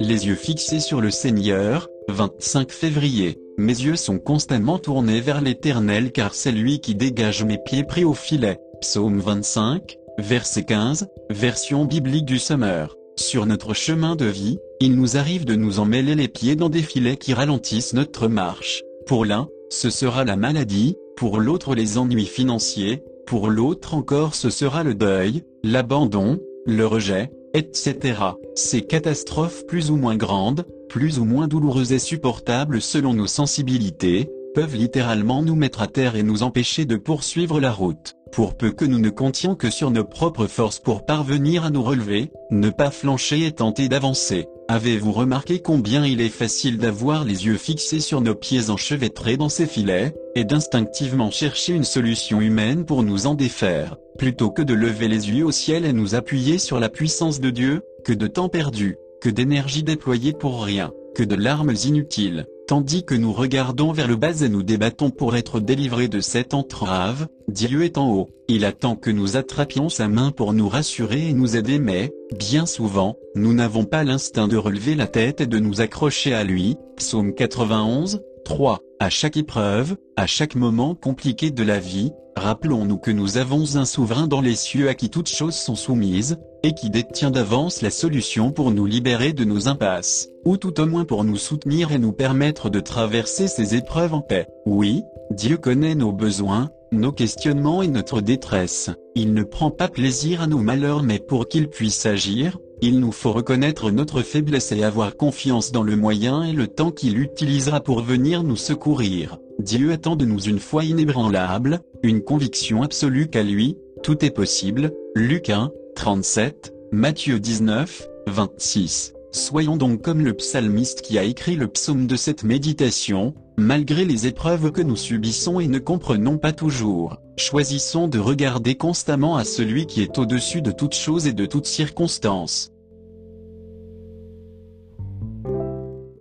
Les yeux fixés sur le Seigneur, 25 février. Mes yeux sont constamment tournés vers l'Éternel car c'est lui qui dégage mes pieds pris au filet. Psaume 25, verset 15, version biblique du Summer. Sur notre chemin de vie, il nous arrive de nous emmêler les pieds dans des filets qui ralentissent notre marche. Pour l'un, ce sera la maladie, pour l'autre les ennuis financiers, pour l'autre encore ce sera le deuil, l'abandon, le rejet, etc. Ces catastrophes plus ou moins grandes, plus ou moins douloureuses et supportables selon nos sensibilités, peuvent littéralement nous mettre à terre et nous empêcher de poursuivre la route. Pour peu que nous ne comptions que sur nos propres forces pour parvenir à nous relever, ne pas flancher et tenter d'avancer. Avez-vous remarqué combien il est facile d'avoir les yeux fixés sur nos pieds enchevêtrés dans ces filets, et d'instinctivement chercher une solution humaine pour nous en défaire, plutôt que de lever les yeux au ciel et nous appuyer sur la puissance de Dieu, que de temps perdu, que d'énergie déployée pour rien, que de larmes inutiles, tandis que nous regardons vers le bas et nous débattons pour être délivrés de cette entrave, Dieu est en haut, il attend que nous attrapions sa main pour nous rassurer et nous aider mais, bien souvent, nous n'avons pas l'instinct de relever la tête et de nous accrocher à lui, psaume 91, 3. À chaque épreuve, à chaque moment compliqué de la vie, rappelons-nous que nous avons un souverain dans les cieux à qui toutes choses sont soumises, et qui détient d'avance la solution pour nous libérer de nos impasses, ou tout au moins pour nous soutenir et nous permettre de traverser ces épreuves en paix. Oui, Dieu connaît nos besoins, nos questionnements et notre détresse. Il ne prend pas plaisir à nos malheurs mais pour qu'il puisse agir, il nous faut reconnaître notre faiblesse et avoir confiance dans le moyen et le temps qu'il utilisera pour venir nous secourir. Dieu attend de nous une foi inébranlable, une conviction absolue qu'à lui, tout est possible. Luc 1, 37, Matthieu 19, 26. Soyons donc comme le psalmiste qui a écrit le psaume de cette méditation, malgré les épreuves que nous subissons et ne comprenons pas toujours, choisissons de regarder constamment à celui qui est au-dessus de toutes choses et de toutes circonstances.